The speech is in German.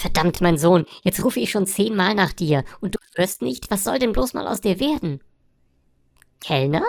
Verdammt, mein Sohn, jetzt rufe ich schon zehnmal nach dir und du hörst nicht, was soll denn bloß mal aus dir werden? Kellner?